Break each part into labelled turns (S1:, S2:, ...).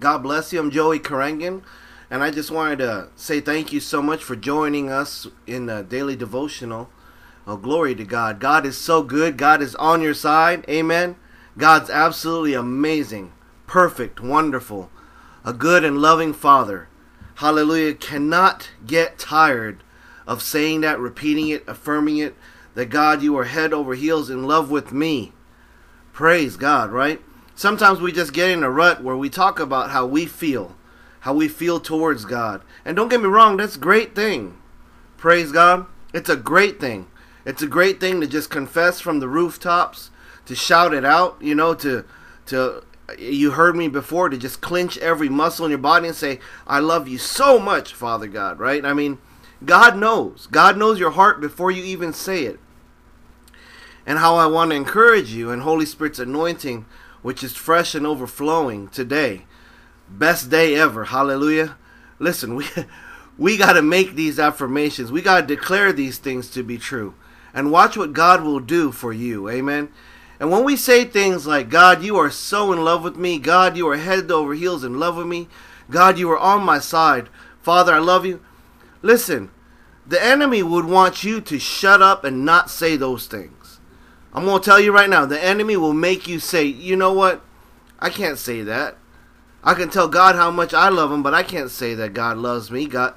S1: God bless you. I'm Joey Karangan, and I just wanted to say thank you so much for joining us in the daily devotional. Oh, glory to God. God is so good. God is on your side. Amen. God's absolutely amazing, perfect, wonderful, a good and loving Father. Hallelujah. Cannot get tired of saying that, repeating it, affirming it, that God, you are head over heels in love with me. Praise God, right? Sometimes we just get in a rut where we talk about how we feel, how we feel towards God. And don't get me wrong, that's a great thing. Praise God. It's a great thing. It's a great thing to just confess from the rooftops, to shout it out, you know, to to you heard me before to just clench every muscle in your body and say, "I love you so much, Father God." Right? I mean, God knows. God knows your heart before you even say it and how I want to encourage you in Holy Spirit's anointing, which is fresh and overflowing today. Best day ever. Hallelujah. Listen, we we got to make these affirmations. We got to declare these things to be true. And watch what God will do for you. Amen. And when we say things like, God, you are so in love with me. God, you are head over heels in love with me. God, you are on my side. Father, I love you. Listen, the enemy would want you to shut up and not say those things. I'm going to tell you right now, the enemy will make you say, you know what? I can't say that. I can tell God how much I love him, but I can't say that God loves me. God,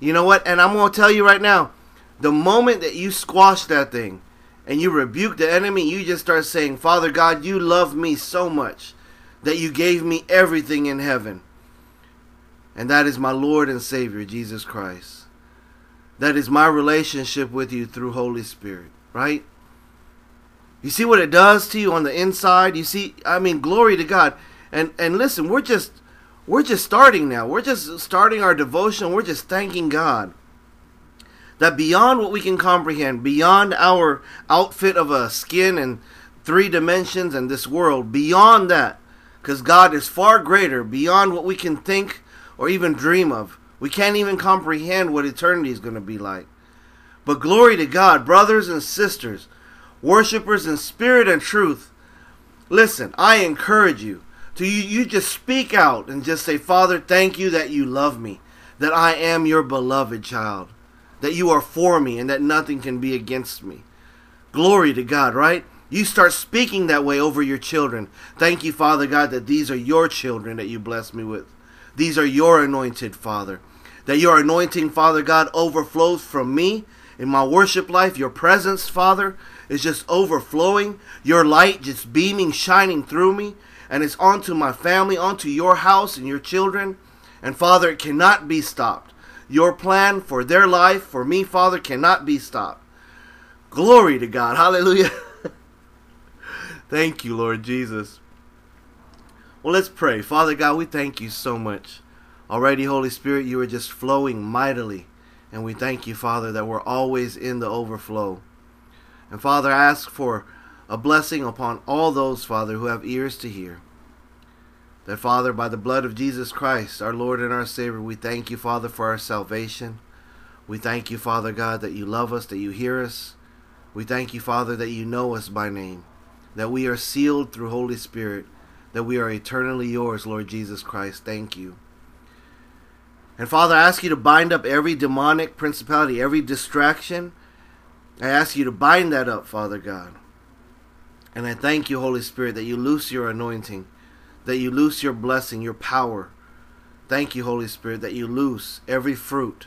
S1: you know what? And I'm going to tell you right now, the moment that you squash that thing and you rebuke the enemy, you just start saying, Father God, you love me so much that you gave me everything in heaven. And that is my Lord and Savior, Jesus Christ. That is my relationship with you through Holy Spirit, right? You see what it does to you on the inside? You see, I mean, glory to God. And and listen, we're just we're just starting now. We're just starting our devotion. We're just thanking God that beyond what we can comprehend, beyond our outfit of a skin and three dimensions and this world, beyond that, because God is far greater, beyond what we can think or even dream of. We can't even comprehend what eternity is going to be like. But glory to God, brothers and sisters, worshipers in spirit and truth, listen, I encourage you to you, you just speak out and just say, Father, thank you that you love me, that I am your beloved child, that you are for me, and that nothing can be against me. Glory to God, right? You start speaking that way over your children. Thank you, Father God, that these are your children that you bless me with. These are your anointed, Father. That your anointing, Father God, overflows from me in my worship life. Your presence, Father, is just overflowing. Your light just beaming, shining through me. And it's onto my family, onto your house and your children. And Father, it cannot be stopped. Your plan for their life, for me, Father, cannot be stopped. Glory to God. Hallelujah. thank you, Lord Jesus. Well, let's pray. Father God, we thank you so much. Already, Holy Spirit, you are just flowing mightily. And we thank you, Father, that we're always in the overflow. And Father, I ask for a blessing upon all those, Father, who have ears to hear. That, Father, by the blood of Jesus Christ, our Lord and our Savior, we thank you, Father, for our salvation. We thank you, Father God, that you love us, that you hear us. We thank you, Father, that you know us by name, that we are sealed through Holy Spirit, that we are eternally yours, Lord Jesus Christ. Thank you. And Father, I ask you to bind up every demonic principality, every distraction. I ask you to bind that up, Father God. And I thank you, Holy Spirit, that you loose your anointing, that you loose your blessing, your power. Thank you, Holy Spirit, that you loose every fruit.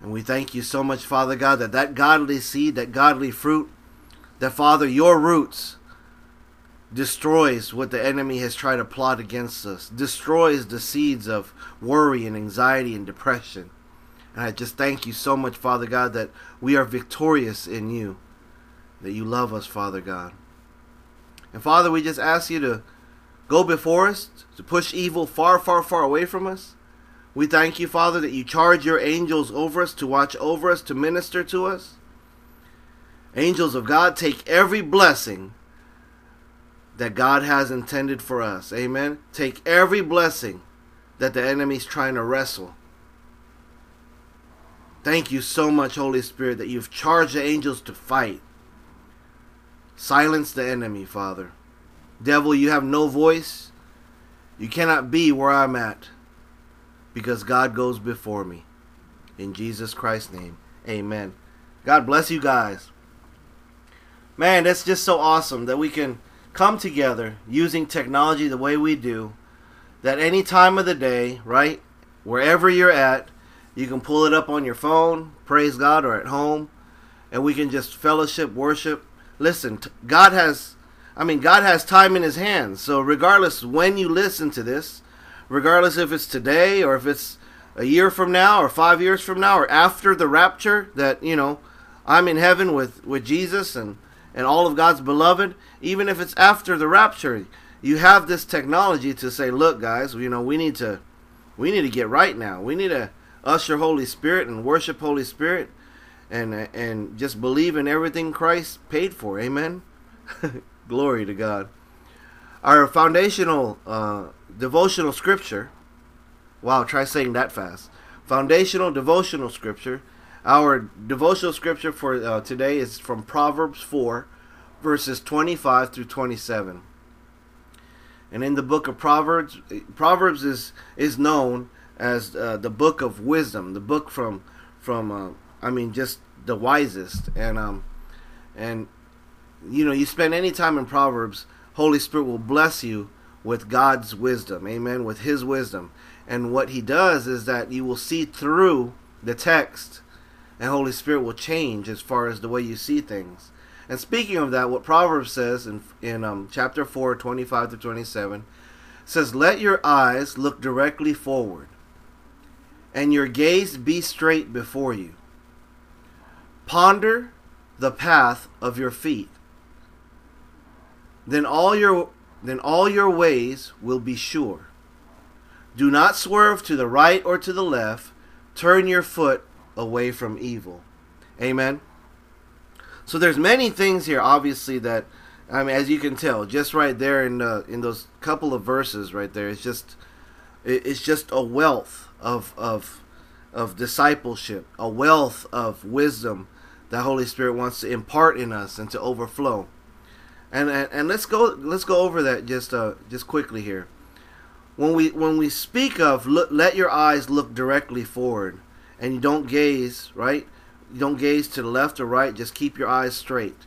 S1: And we thank you so much, Father God, that that godly seed, that godly fruit, that, Father, your roots destroys what the enemy has tried to plot against us, destroys the seeds of worry and anxiety and depression. And I just thank you so much, Father God, that we are victorious in you, that you love us, Father God. And Father, we just ask you to go before us, to push evil far, far, far away from us. We thank you, Father, that you charge your angels over us to watch over us, to minister to us. Angels of God, take every blessing that God has intended for us. Amen. Take every blessing that the enemy's trying to wrestle. Thank you so much, Holy Spirit, that you've charged the angels to fight. Silence the enemy, Father. Devil, you have no voice. You cannot be where I'm at because God goes before me. In Jesus Christ's name, amen. God bless you guys. Man, that's just so awesome that we can come together using technology the way we do. That any time of the day, right, wherever you're at, you can pull it up on your phone, praise God, or at home, and we can just fellowship, worship. Listen, God has, I mean, God has time in His hands. So regardless when you listen to this, regardless if it's today or if it's a year from now or five years from now or after the rapture, that you know, I'm in heaven with with Jesus and and all of God's beloved. Even if it's after the rapture, you have this technology to say, look, guys, you know, we need to we need to get right now. We need to usher Holy Spirit and worship Holy Spirit and and just believe in everything Christ paid for. Amen. Glory to God. Our foundational uh, devotional scripture. Wow, try saying that fast. Foundational devotional scripture. Our devotional scripture for uh, today is from Proverbs 4, verses 25 through 27. And in the book of Proverbs, Proverbs is is known as uh, the book of wisdom, the book from from uh, I mean just the wisest and um and you know you spend any time in Proverbs, Holy Spirit will bless you with God's wisdom, amen, with His wisdom. And what He does is that you will see through the text, and Holy Spirit will change as far as the way you see things. And speaking of that, what Proverbs says in in um, chapter 4, 25 to 27, says, Let your eyes look directly forward and your gaze be straight before you. Ponder the path of your feet. Then all your then all your ways will be sure. Do not swerve to the right or to the left. Turn your foot away from evil. Amen. So there's many things here obviously that I mean as you can tell just right there in the, in those couple of verses right there it's just it's just a wealth of of of discipleship, a wealth of wisdom that Holy Spirit wants to impart in us and to overflow. And and, and let's go let's go over that just uh just quickly here. When we when we speak of look, let your eyes look directly forward and you don't gaze, right? You don't gaze to the left or right, just keep your eyes straight.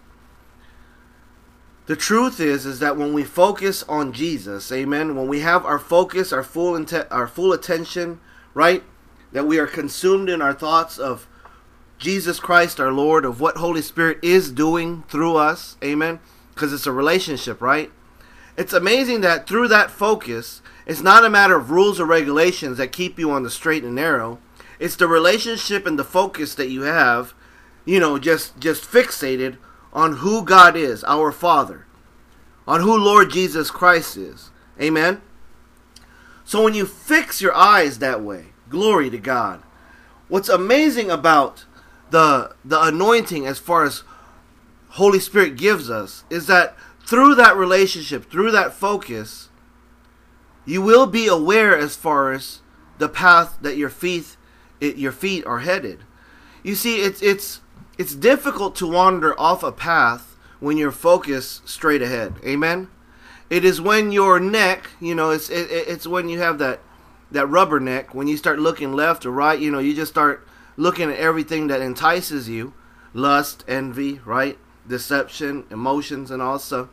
S1: The truth is is that when we focus on Jesus, amen, when we have our focus, our full inte- our full attention, right? That we are consumed in our thoughts of Jesus Christ our Lord, of what Holy Spirit is doing through us, amen, because it's a relationship, right? It's amazing that through that focus, it's not a matter of rules or regulations that keep you on the straight and narrow. It's the relationship and the focus that you have, you know, just just fixated on who God is, our Father, on who Lord Jesus Christ is. Amen. So when you fix your eyes that way, glory to God. What's amazing about the the anointing as far as Holy Spirit gives us is that through that relationship, through that focus, you will be aware as far as the path that your feet it, your feet are headed. You see, it's it's it's difficult to wander off a path when you're focused straight ahead. Amen. It is when your neck, you know, it's it, it's when you have that that rubber neck. When you start looking left or right, you know, you just start looking at everything that entices you, lust, envy, right, deception, emotions, and stuff.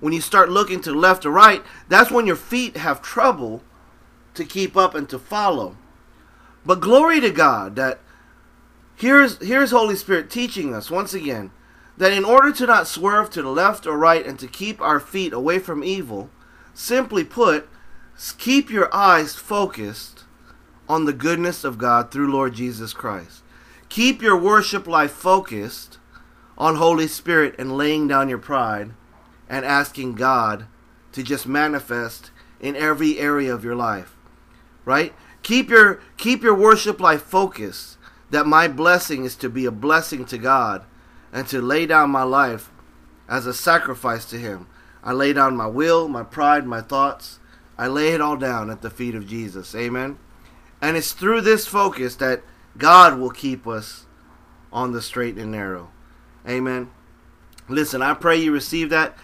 S1: When you start looking to left or right, that's when your feet have trouble to keep up and to follow. But glory to God that here's here's Holy Spirit teaching us once again that in order to not swerve to the left or right and to keep our feet away from evil, simply put, keep your eyes focused on the goodness of God through Lord Jesus Christ. Keep your worship life focused on Holy Spirit and laying down your pride and asking God to just manifest in every area of your life. Right? Keep your keep your worship life focused that my blessing is to be a blessing to God and to lay down my life as a sacrifice to him. I lay down my will, my pride, my thoughts. I lay it all down at the feet of Jesus. Amen. And it's through this focus that God will keep us on the straight and narrow. Amen. Listen, I pray you receive that.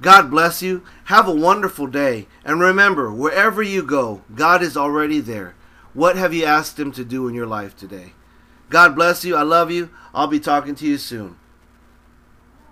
S1: God bless you. Have a wonderful day. And remember, wherever you go, God is already there. What have you asked Him to do in your life today? God bless you. I love you. I'll be talking to you soon.